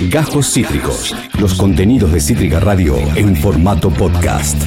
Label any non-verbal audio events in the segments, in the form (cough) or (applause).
Gajos Cítricos. Los contenidos de Cítrica Radio en formato podcast.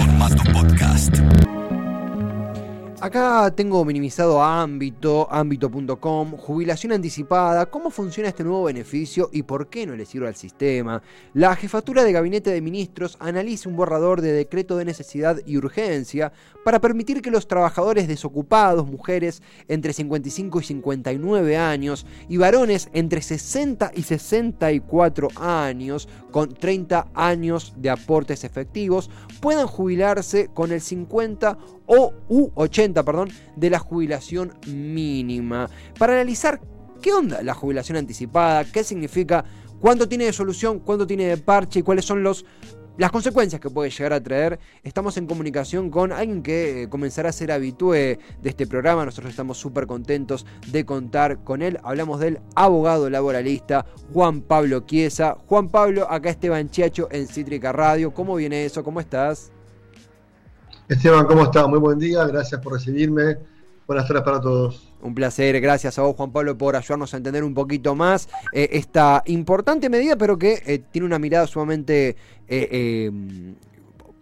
Acá tengo minimizado ámbito, ámbito.com, jubilación anticipada, cómo funciona este nuevo beneficio y por qué no le sirve al sistema. La jefatura de gabinete de ministros analiza un borrador de decreto de necesidad y urgencia para permitir que los trabajadores desocupados, mujeres entre 55 y 59 años y varones entre 60 y 64 años con 30 años de aportes efectivos puedan jubilarse con el 50 o u 80, perdón, de la jubilación mínima. Para analizar qué onda la jubilación anticipada, qué significa, cuánto tiene de solución, cuánto tiene de parche y cuáles son los las consecuencias que puede llegar a traer. Estamos en comunicación con alguien que eh, comenzará a ser habitué de este programa. Nosotros estamos súper contentos de contar con él. Hablamos del abogado laboralista Juan Pablo Chiesa. Juan Pablo, acá Esteban Chiacho en Cítrica Radio. ¿Cómo viene eso? ¿Cómo estás? Esteban, ¿cómo estás? Muy buen día, gracias por recibirme. Buenas tardes para todos. Un placer, gracias a vos Juan Pablo por ayudarnos a entender un poquito más eh, esta importante medida, pero que eh, tiene una mirada sumamente eh,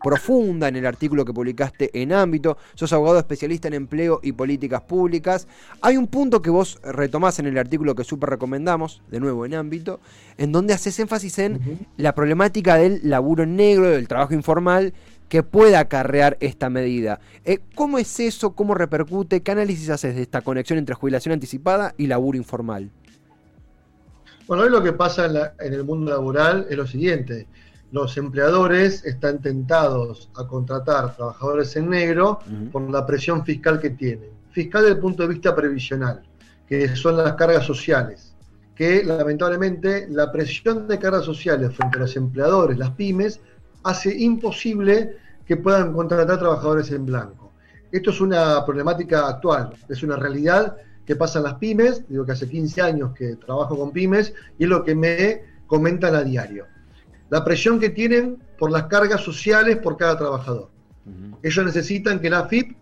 profunda en el artículo que publicaste en ámbito. Sos abogado especialista en empleo y políticas públicas. Hay un punto que vos retomás en el artículo que súper recomendamos, de nuevo en ámbito, en donde haces énfasis en la problemática del laburo negro, del trabajo informal que pueda acarrear esta medida. Eh, ¿Cómo es eso? ¿Cómo repercute? ¿Qué análisis haces de esta conexión entre jubilación anticipada y laburo informal? Bueno, hoy lo que pasa en, el mundo laboral es lo siguiente. Los empleadores están tentados a contratar trabajadores en negro por la presión fiscal que tienen. Fiscal desde el punto de vista previsional, que son las cargas sociales. Que lamentablemente la presión de cargas sociales frente a los empleadores, las pymes, hace imposible que puedan contratar trabajadores en blanco. Esto es una problemática actual, es una realidad que pasa en las pymes, digo que hace 15 años que trabajo con pymes y es lo que me comentan a diario. La presión que tienen por las cargas sociales por cada trabajador. Ellos necesitan que la FIP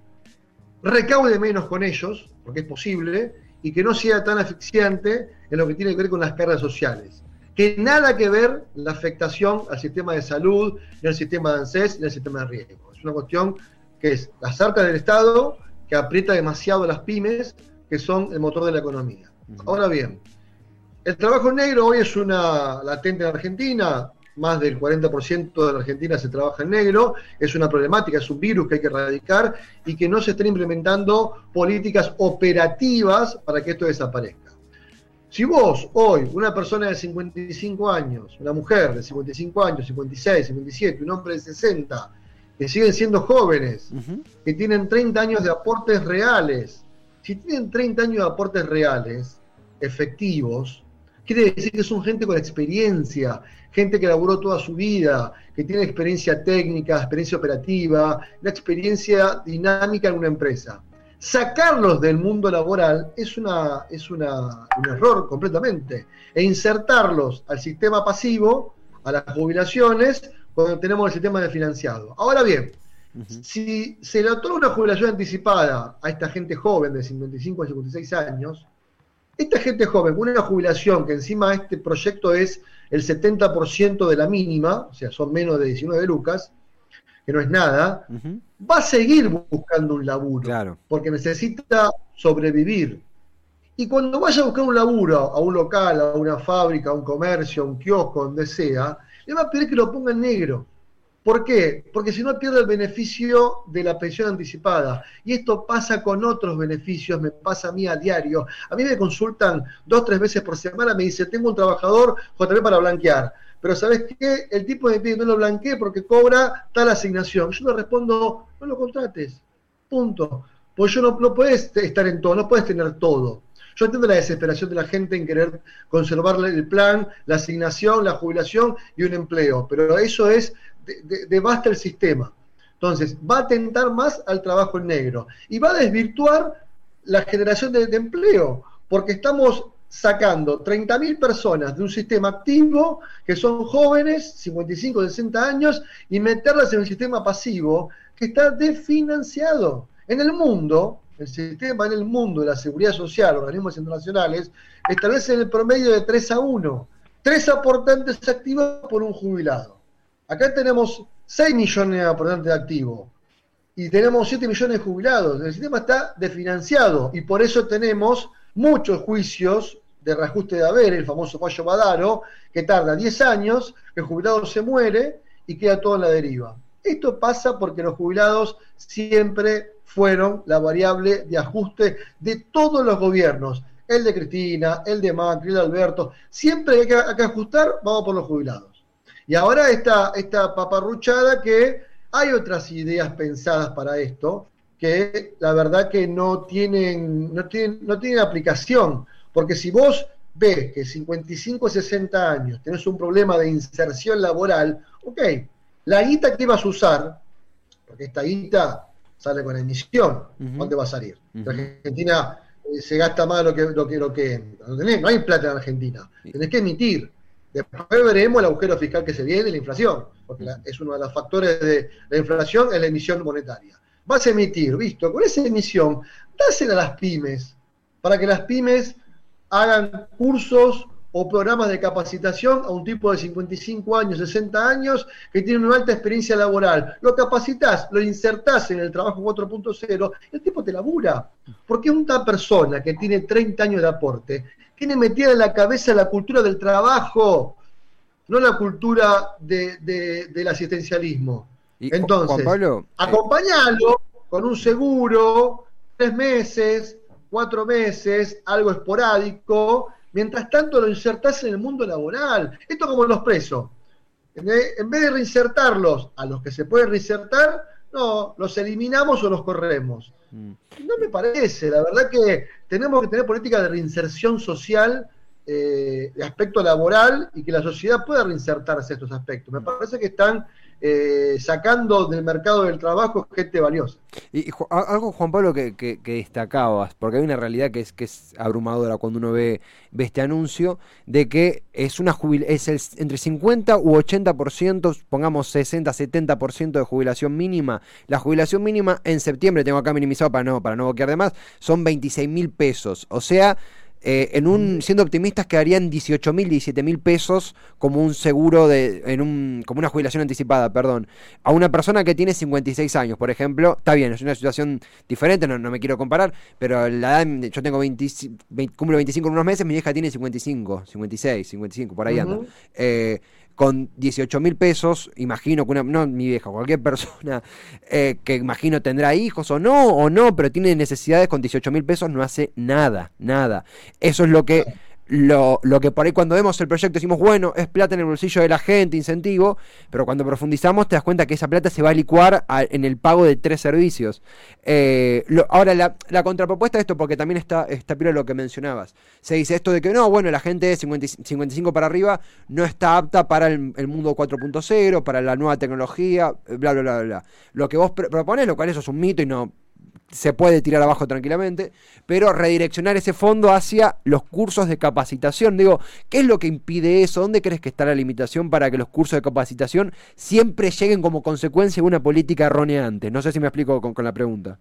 recaude menos con ellos, porque es posible, y que no sea tan asfixiante en lo que tiene que ver con las cargas sociales que nada que ver la afectación al sistema de salud, ni al sistema de ANSES, ni al sistema de riesgo. Es una cuestión que es las arcas del Estado, que aprieta demasiado a las pymes, que son el motor de la economía. Ahora bien, el trabajo negro hoy es una latente en Argentina, más del 40% de la Argentina se trabaja en negro, es una problemática, es un virus que hay que erradicar y que no se están implementando políticas operativas para que esto desaparezca. Si vos hoy, una persona de 55 años, una mujer de 55 años, 56, 57, un hombre de 60, que siguen siendo jóvenes, que tienen 30 años de aportes reales, si tienen 30 años de aportes reales, efectivos, quiere decir que son gente con experiencia, gente que laburó toda su vida, que tiene experiencia técnica, experiencia operativa, una experiencia dinámica en una empresa sacarlos del mundo laboral es, una, es una, un error completamente. E insertarlos al sistema pasivo, a las jubilaciones, cuando tenemos el sistema de financiado. Ahora bien, si se le otorga una jubilación anticipada a esta gente joven de 55 a 56 años, esta gente joven con una jubilación que encima este proyecto es el 70% de la mínima, o sea, son menos de 19 lucas, que no es nada, va a seguir buscando un laburo, porque necesita sobrevivir. Y cuando vaya a buscar un laburo a un local, a una fábrica, a un comercio, a un kiosco, donde sea, le va a pedir que lo ponga en negro. ¿Por qué? Porque si no pierde el beneficio de la pensión anticipada. Y esto pasa con otros beneficios, me pasa a mí a diario. A mí me consultan dos, tres veces por semana, me dice, tengo un trabajador JB para blanquear pero ¿sabes qué? El tipo de pide no lo blanquee porque cobra tal asignación. Yo le respondo, no lo contrates, punto. Pues yo no, no puedes estar en todo, no puedes tener todo. Yo entiendo la desesperación de la gente en querer conservar el plan, la asignación, la jubilación y un empleo, pero eso es, devasta el sistema. Entonces, va a tentar más al trabajo en negro y va a desvirtuar la generación de empleo, porque estamos sacando 30.000 personas de un sistema activo, que son jóvenes, 55, 60 años, y meterlas en un sistema pasivo que está desfinanciado. En el mundo, el sistema en el mundo de la seguridad social, organismos internacionales, establecen el promedio de 3 a 1. tres aportantes activos por un jubilado. Acá tenemos 6 millones de aportantes activos y tenemos 7 millones de jubilados. El sistema está desfinanciado y por eso tenemos muchos juicios de reajuste de haber, el famoso fallo Badaro, que tarda 10 años, el jubilado se muere y queda todo en la deriva. Esto pasa porque los jubilados siempre fueron la variable de ajuste de todos los gobiernos. El de Cristina, el de Macri, el de Alberto. Siempre hay que, hay que ajustar, vamos por los jubilados. Y ahora esta, esta paparruchada que hay otras ideas pensadas para esto, que la verdad que no tienen, no tienen, no tienen aplicación. Porque si vos ves que 55 60 años tenés un problema de inserción laboral, ok, la guita que vas a usar, porque esta guita sale con emisión, ¿dónde va a salir? En Argentina eh, se gasta más lo que, lo que, lo que no, no hay plata en Argentina, tenés que emitir. Después veremos el agujero fiscal que se viene y la inflación, porque es uno de los factores de la inflación, es la emisión monetaria. Vas a emitir, visto, con esa emisión, dásela a las pymes, para que las pymes hagan cursos o programas de capacitación a un tipo de 55 años, 60 años, que tiene una alta experiencia laboral. Lo capacitas, lo insertás en el trabajo 4.0, el tipo te labura. Porque una persona que tiene 30 años de aporte tiene metida en la cabeza la cultura del trabajo, no la cultura del asistencialismo. Entonces, eh, acompañalo con un seguro, tres meses, cuatro meses, algo esporádico, mientras tanto lo insertás en el mundo laboral. Esto como los presos. En vez de reinsertarlos a los que se puede reinsertar, no, los eliminamos o los corremos. Mm. No me parece, la verdad que tenemos que tener política de reinserción social eh, de aspecto laboral y que la sociedad pueda reinsertarse estos aspectos. Me parece que están eh, sacando del mercado del trabajo gente valiosa. Y, algo, Juan Pablo, que, destacabas, porque hay una realidad que es, que es abrumadora cuando uno ve, este anuncio, de que es una es el, entre 50 u 80%, pongamos 60, 70% de jubilación mínima. La jubilación mínima en septiembre, tengo acá minimizado para no, para no boquear de más, son 26 mil pesos. O sea, eh, en un, siendo optimistas, quedarían 18 mil, 17 mil pesos como un seguro, de, en un, como una jubilación anticipada, perdón. A una persona que tiene 56 años, por ejemplo, está bien, es una situación diferente, no, me quiero comparar, pero la edad, yo tengo 20, cumplo 25 en unos meses, mi hija tiene 55, 56, 55, por ahí anda con 18 mil pesos, imagino que una, no mi vieja, cualquier persona eh, que imagino tendrá hijos o no, o no, pero tiene necesidades con 18 mil pesos, no hace nada, nada. Eso es lo que lo, lo, que por ahí cuando vemos el proyecto decimos, bueno, es plata en el bolsillo de la gente, incentivo, pero cuando profundizamos te das cuenta que esa plata se va a licuar en el pago de tres servicios. Eh, ahora, la, la, contrapropuesta de esto, porque también está, está piro lo que mencionabas, se dice esto de que no, bueno, la gente de 55 para arriba no está apta para el, mundo 4.0, para la nueva tecnología, bla, bla, bla, bla. Lo que vos propones, lo cual eso es un mito y no se puede tirar abajo tranquilamente, pero redireccionar ese fondo hacia los cursos de capacitación. Digo, ¿qué es lo que impide eso? ¿Dónde crees que está la limitación para que los cursos de capacitación siempre lleguen como consecuencia de una política errónea antes? No sé si me explico con, la pregunta.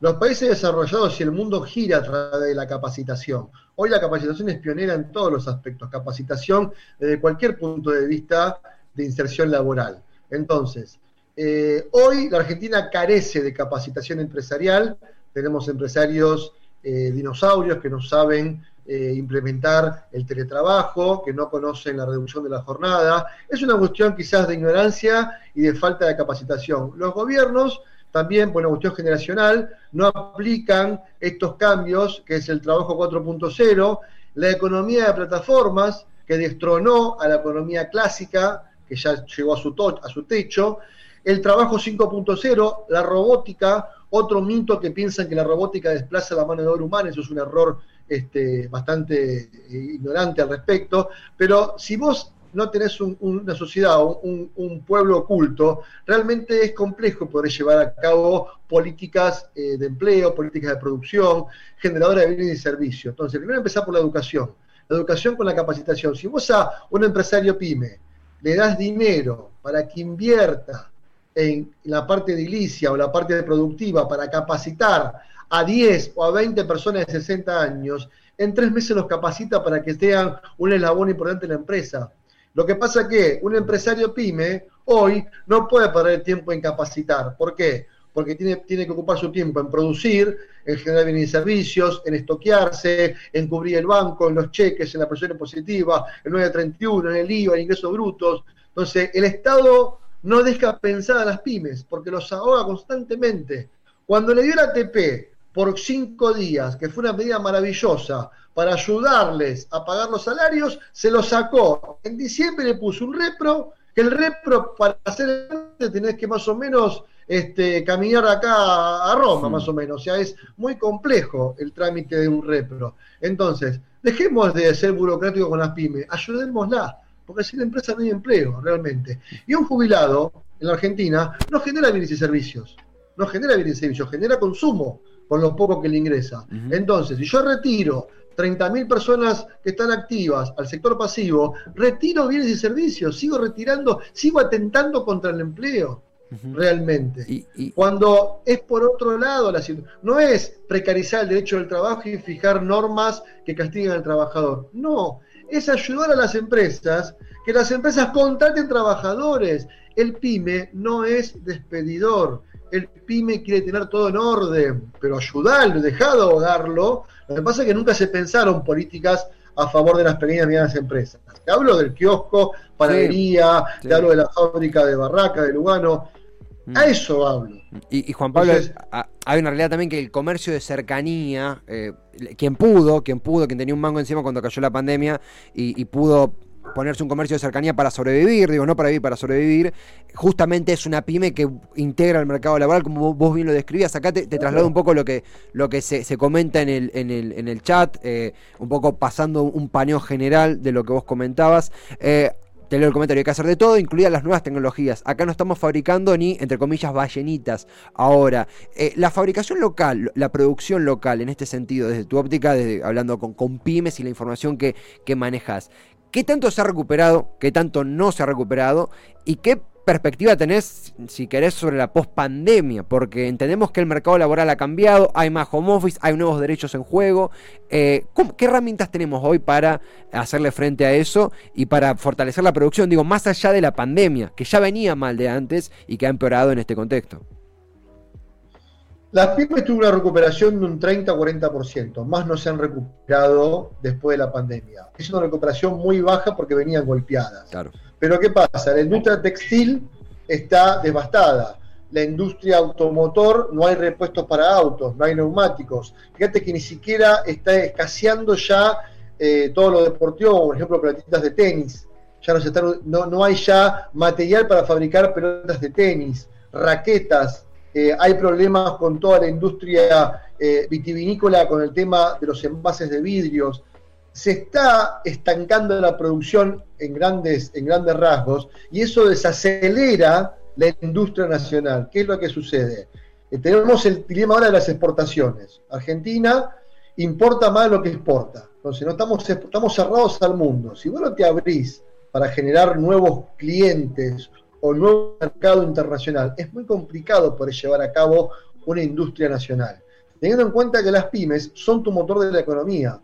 los países desarrollados y el mundo gira a través de la capacitación. Hoy la capacitación es pionera en todos los aspectos, capacitación desde cualquier punto de vista de inserción laboral. Entonces, eh, hoy la Argentina carece de capacitación empresarial, tenemos empresarios eh, dinosaurios que no saben eh, implementar el teletrabajo, que no conocen la reducción de la jornada. Es una cuestión quizás de ignorancia y de falta de capacitación. Los gobiernos también, por una cuestión generacional, no aplican estos cambios, que es el trabajo 4.0, la economía de plataformas, que destronó a la economía clásica, que ya llegó a su, a su techo, el trabajo 5.0, la robótica, otro mito que piensan que la robótica desplaza la mano de obra humana, eso es un error este, bastante eh, ignorante al respecto, pero si vos no tenés una sociedad, un, un, pueblo oculto, realmente es complejo poder llevar a cabo políticas eh, de empleo, políticas de producción, generadoras de bienes y servicios. Entonces, primero empezar por la educación. La educación con la capacitación. Si vos a un empresario pyme le das dinero para que invierta en la parte edilicia o la parte productiva para capacitar a 10 o a 20 personas de 60 años, en tres meses los capacita para que sean un eslabón importante en la empresa. Lo que pasa es que un empresario pyme hoy no puede perder tiempo en capacitar. ¿Por qué? Porque tiene, tiene que ocupar su tiempo en producir, en generar bienes y servicios, en estoquearse, en cubrir el banco, en los cheques, en la presión positiva, en 931, en el IVA, en ingresos brutos. Entonces, el Estado no deja pensar a las pymes porque los ahoga constantemente. Cuando le dio la ATP por cinco días, que fue una medida maravillosa, para ayudarles a pagar los salarios, se lo sacó. En diciembre le puso un repro, que el repro para hacer tenés que más o menos este, caminar acá a Roma, más o menos. O sea, es muy complejo el trámite de un repro. Entonces, dejemos de ser burocráticos con las pymes, ayudémosla, porque si la empresa no hay empleo, realmente. Y un jubilado en la Argentina no genera bienes y servicios, no genera bienes y servicios, genera consumo con lo poco que le ingresa. Entonces, si yo retiro 30.000 personas que están activas al sector pasivo, retiro bienes y servicios, sigo retirando, sigo atentando contra el empleo. Realmente. Cuando es por otro lado, la no es precarizar el derecho del trabajo y fijar normas que castiguen al trabajador. No, es ayudar a las empresas, que las empresas contraten trabajadores. El pyme no es despedidor el pyme quiere tener todo en orden, pero ayudarlo, dejar de ahogarlo. Lo que pasa es que nunca se pensaron políticas a favor de las pequeñas y medianas empresas. Te hablo del kiosco, panadería, te hablo de la fábrica de Barraca, de Lugano. A mm. eso hablo. Y, Juan Pablo, hay una realidad también que el comercio de cercanía, eh, quien pudo, quien pudo, quien tenía un mango encima cuando cayó la pandemia y pudo ponerse un comercio de cercanía para sobrevivir, digo, no para vivir, para sobrevivir, justamente es una pyme que integra el mercado laboral, como vos bien lo describías. Acá te, traslado un poco lo que, lo que se, comenta en el, en el, en el chat, eh, un poco pasando un paneo general de lo que vos comentabas. Eh, te el comentario, hay que hacer de todo, incluidas las nuevas tecnologías. Acá no estamos fabricando ni, entre comillas, ballenitas. Ahora, eh, la fabricación local, la producción local, en este sentido, desde tu óptica, hablando con, pymes y la información que manejas, ¿Qué tanto se ha recuperado? ¿Qué tanto no se ha recuperado? ¿Y qué perspectiva tenés, si querés, sobre la pospandemia? Porque entendemos que el mercado laboral ha cambiado, hay más home office, hay nuevos derechos en juego. Eh, ¿Qué herramientas tenemos hoy para hacerle frente a eso y para fortalecer la producción? Digo, más allá de la pandemia, que ya venía mal de antes y que ha empeorado en este contexto. Las pymes tuvieron una recuperación de un 30-40%, más no se han recuperado después de la pandemia. Es una recuperación muy baja porque venían golpeadas. Claro. Pero ¿qué pasa? La industria textil está devastada. La industria automotor, no hay repuestos para autos, no hay neumáticos. Fíjate que ni siquiera está escaseando ya eh, todo lo deportivo, por ejemplo, pelotitas de tenis. Ya no, se no, no hay ya material para fabricar pelotas de tenis, raquetas, eh, hay problemas con toda la industria eh, vitivinícola, con el tema de los envases de vidrios. Se está estancando la producción en grandes, en grandes rasgos y eso desacelera la industria nacional. ¿Qué es lo que sucede? Eh, tenemos el dilema ahora de las exportaciones. Argentina importa más lo que exporta. Entonces, no estamos, estamos cerrados al mundo. Si vos no te abrís para generar nuevos clientes o nuevo mercado internacional. Es muy complicado poder llevar a cabo una industria nacional. Teniendo en cuenta que las pymes son tu motor de la economía.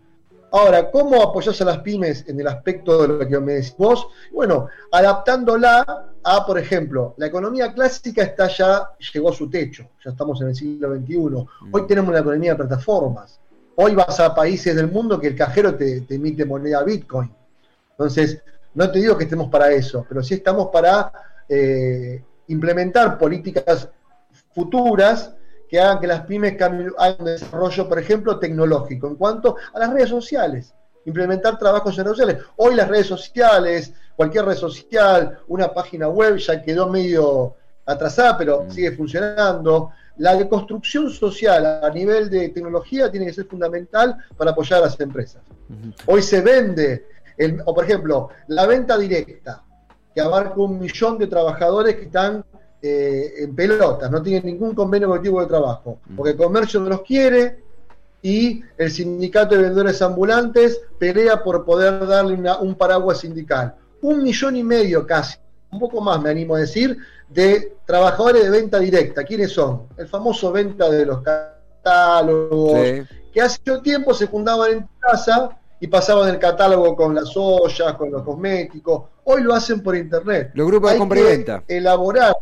Ahora, ¿cómo apoyas a las pymes en el aspecto de lo que me decís vos? Bueno, adaptándola a, por ejemplo, la economía clásica está ya, llegó a su techo, ya estamos en el siglo XXI. Mm. Hoy tenemos una economía de plataformas. Hoy vas a países del mundo que el cajero te, te emite moneda Bitcoin. Entonces, no te digo que estemos para eso, pero sí estamos para eh, implementar políticas futuras que hagan que las pymes hagan un desarrollo, por ejemplo, tecnológico en cuanto a las redes sociales. Implementar trabajos en redes sociales. Hoy las redes sociales, cualquier red social, una página web ya quedó medio atrasada, pero mm. sigue funcionando. La construcción social a nivel de tecnología tiene que ser fundamental para apoyar a las empresas. Hoy se vende, o por ejemplo, la venta directa que abarca un millón de trabajadores que están eh, en pelotas, no tienen ningún convenio colectivo de trabajo, mm. porque el comercio no los quiere y el sindicato de vendedores ambulantes pelea por poder darle un paraguas sindical. Un millón y medio casi, un poco más me animo a decir, de trabajadores de venta directa. ¿Quiénes son? El famoso venta de los catálogos, que hace mucho tiempo se fundaban en casa y pasaban el catálogo con las ollas, con los cosméticos. Hoy lo hacen por internet. Los grupos de compra y venta. Elaborar,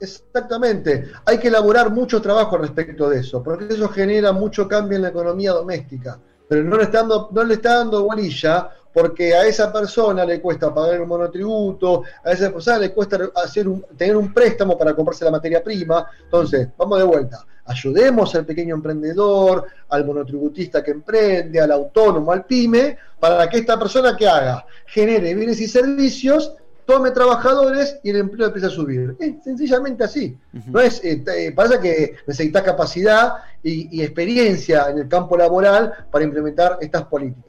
exactamente, hay que elaborar mucho trabajo respecto de eso, porque eso genera mucho cambio en la economía doméstica. Pero no le está dando, no le está dando bolilla porque a esa persona le cuesta pagar un monotributo, a esa persona le cuesta hacer un, tener un préstamo para comprarse la materia prima. Entonces, vamos de vuelta. Ayudemos al pequeño emprendedor, al monotributista que emprende, al autónomo, al pyme, para que esta persona que haga genere bienes y servicios, tome trabajadores y el empleo empiece a subir. Es sencillamente así. No es, eh, eh, pasa que necesitas capacidad y experiencia en el campo laboral para implementar estas políticas.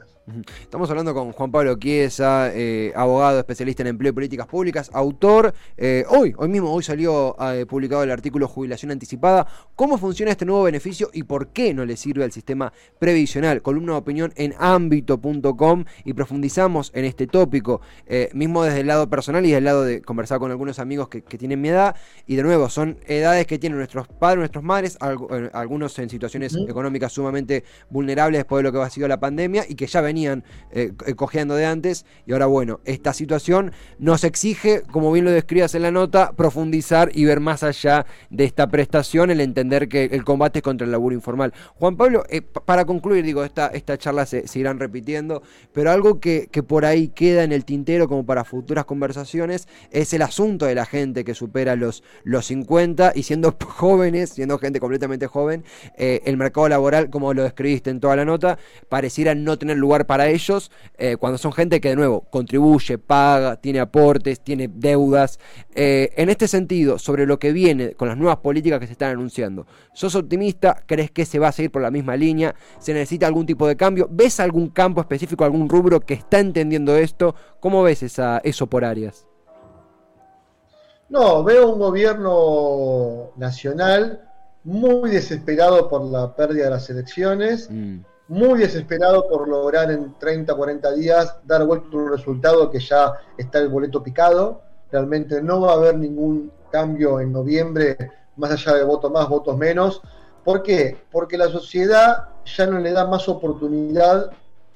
Estamos hablando con Juan Pablo Chiesa, eh, abogado especialista en empleo y políticas públicas, autor. Eh, hoy, hoy mismo, hoy salió eh, publicado el artículo Jubilación Anticipada. ¿Cómo funciona este nuevo beneficio y por qué no le sirve al sistema previsional? Columna de opinión en ámbito.com y profundizamos en este tópico, mismo desde el lado personal y desde el lado de conversar con algunos amigos que, tienen mi edad. Y de nuevo, son edades que tienen nuestros padres, nuestras madres, algunos en situaciones económicas sumamente vulnerables después de lo que ha sido la pandemia y que ya venían eh, cogiendo de antes. Y ahora, bueno, esta situación nos exige, como bien lo describas en la nota, profundizar y ver más allá de esta prestación, el entender que el combate es contra el laburo informal. Juan Pablo, eh, para concluir, digo, esta, esta charla se, irán repitiendo, pero algo que, que por ahí queda en el tintero como para futuras conversaciones es el asunto de la gente que supera los, los 50 y siendo (laughs) jóvenes, siendo gente completamente joven, eh, el mercado laboral, como lo describiste en toda la nota, pareciera no tener lugar para ellos eh, cuando son gente que de nuevo contribuye, paga, tiene aportes, tiene deudas. Eh, en este sentido, sobre lo que viene con las nuevas políticas que se están anunciando, ¿sos optimista? ¿Crees que se va a seguir por la misma línea? ¿Se necesita algún tipo de cambio? ¿Ves algún campo específico, algún rubro que está entendiendo esto? ¿Cómo ves esa, eso por áreas? No, veo un gobierno nacional muy desesperado por la pérdida de las elecciones, mm muy desesperado por lograr en 30, 40 días dar vuelta un resultado que ya está el boleto picado. Realmente no va a haber ningún cambio en noviembre, más allá de votos más, votos menos. ¿Por qué? Porque la sociedad ya no le da más oportunidad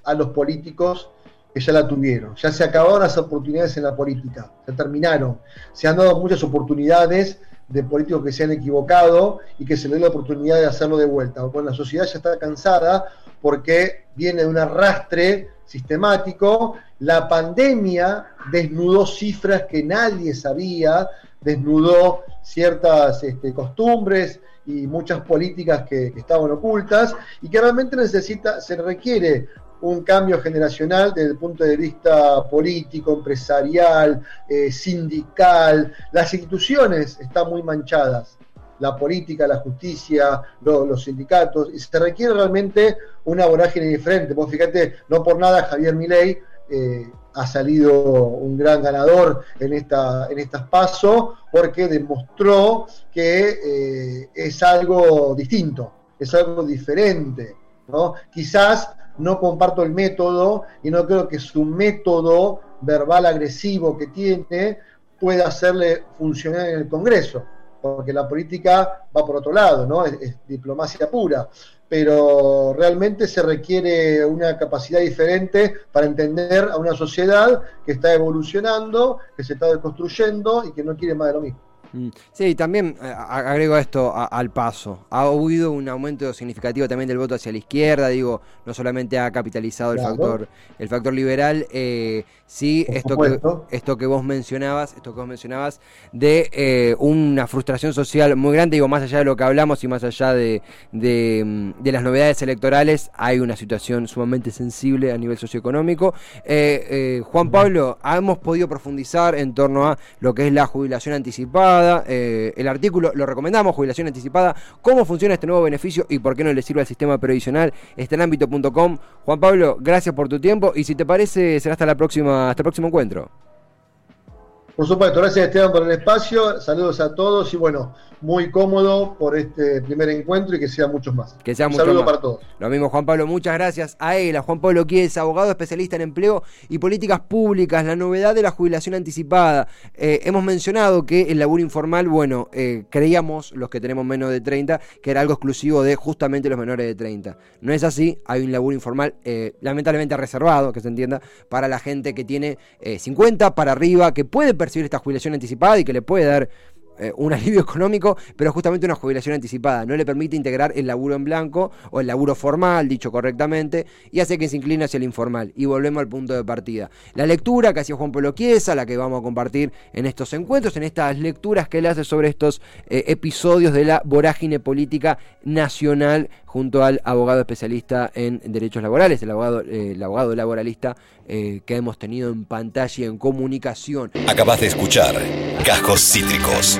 a los políticos que ya la tuvieron. Ya se acabaron las oportunidades en la política, se terminaron. Se han dado muchas oportunidades de políticos que se han equivocado y que se les dé la oportunidad de hacerlo de vuelta. Bueno, la sociedad ya está cansada porque viene de un arrastre sistemático. La pandemia desnudó cifras que nadie sabía, desnudó ciertas este, costumbres y muchas políticas que, que, estaban ocultas y que realmente necesita, se requiere un cambio generacional desde el punto de vista político, empresarial, eh, sindical. Las instituciones están muy manchadas, la política, la justicia, los sindicatos, y se requiere realmente una vorágine diferente. Vos fíjate, no por nada Javier Milei eh, ha salido un gran ganador en, esta, en estas pasos porque demostró que eh, es algo distinto, es algo diferente. ¿no? Quizás no comparto el método y no creo que su método verbal agresivo que tiene pueda hacerle funcionar en el Congreso, porque la política va por otro lado, ¿no? Es, diplomacia pura, pero realmente se requiere una capacidad diferente para entender a una sociedad que está evolucionando, que se está deconstruyendo y que no quiere más de lo mismo. Mm. Sí, también eh, agrego esto al paso. Ha habido un aumento significativo también del voto hacia la izquierda, digo, no solamente ha capitalizado el factor el factor liberal, eh, sí, esto que, esto que vos mencionabas, esto que vos mencionabas, de eh, una frustración social muy grande, digo, más allá de lo que hablamos y más allá de, de, las novedades electorales, hay una situación sumamente sensible a nivel socioeconómico. Juan Pablo, hemos podido profundizar en torno a lo que es la jubilación anticipada, eh, el artículo lo recomendamos, jubilación anticipada, cómo funciona este nuevo beneficio y por qué no le sirve al sistema previsional, está en ámbito.com. Juan Pablo, gracias por tu tiempo y si te parece será hasta la próxima, hasta el próximo encuentro. Por supuesto, gracias Esteban por el espacio, saludos a todos y bueno, muy cómodo por este primer encuentro y que sean muchos más. Que sean muchos más. para todos. Lo mismo, Juan Pablo, muchas gracias a él, a Juan Pablo Quies, abogado especialista en empleo y políticas públicas, la novedad de la jubilación anticipada. Eh, hemos mencionado que el laburo informal, bueno, eh, creíamos, los que tenemos menos de 30, que era algo exclusivo de justamente los menores de 30. No es así, hay un laburo informal eh, lamentablemente reservado, que se entienda, para la gente que tiene eh, 50 para arriba, que puede percibir esta jubilación anticipada y que le puede dar eh, un (laughs) alivio económico, pero justamente una jubilación anticipada. No le permite integrar el laburo en blanco o el laburo formal, dicho correctamente, y hace que se incline hacia el informal. Y volvemos al punto de partida. La lectura que hacía Juan Pablo Chiesa, la que vamos a compartir en estos encuentros, en estas lecturas que él hace sobre estos eh, episodios de la vorágine política nacional junto al abogado especialista en derechos laborales, el abogado, eh, laboralista que hemos tenido en pantalla y en comunicación. Acabas de escuchar Cajos Cítricos.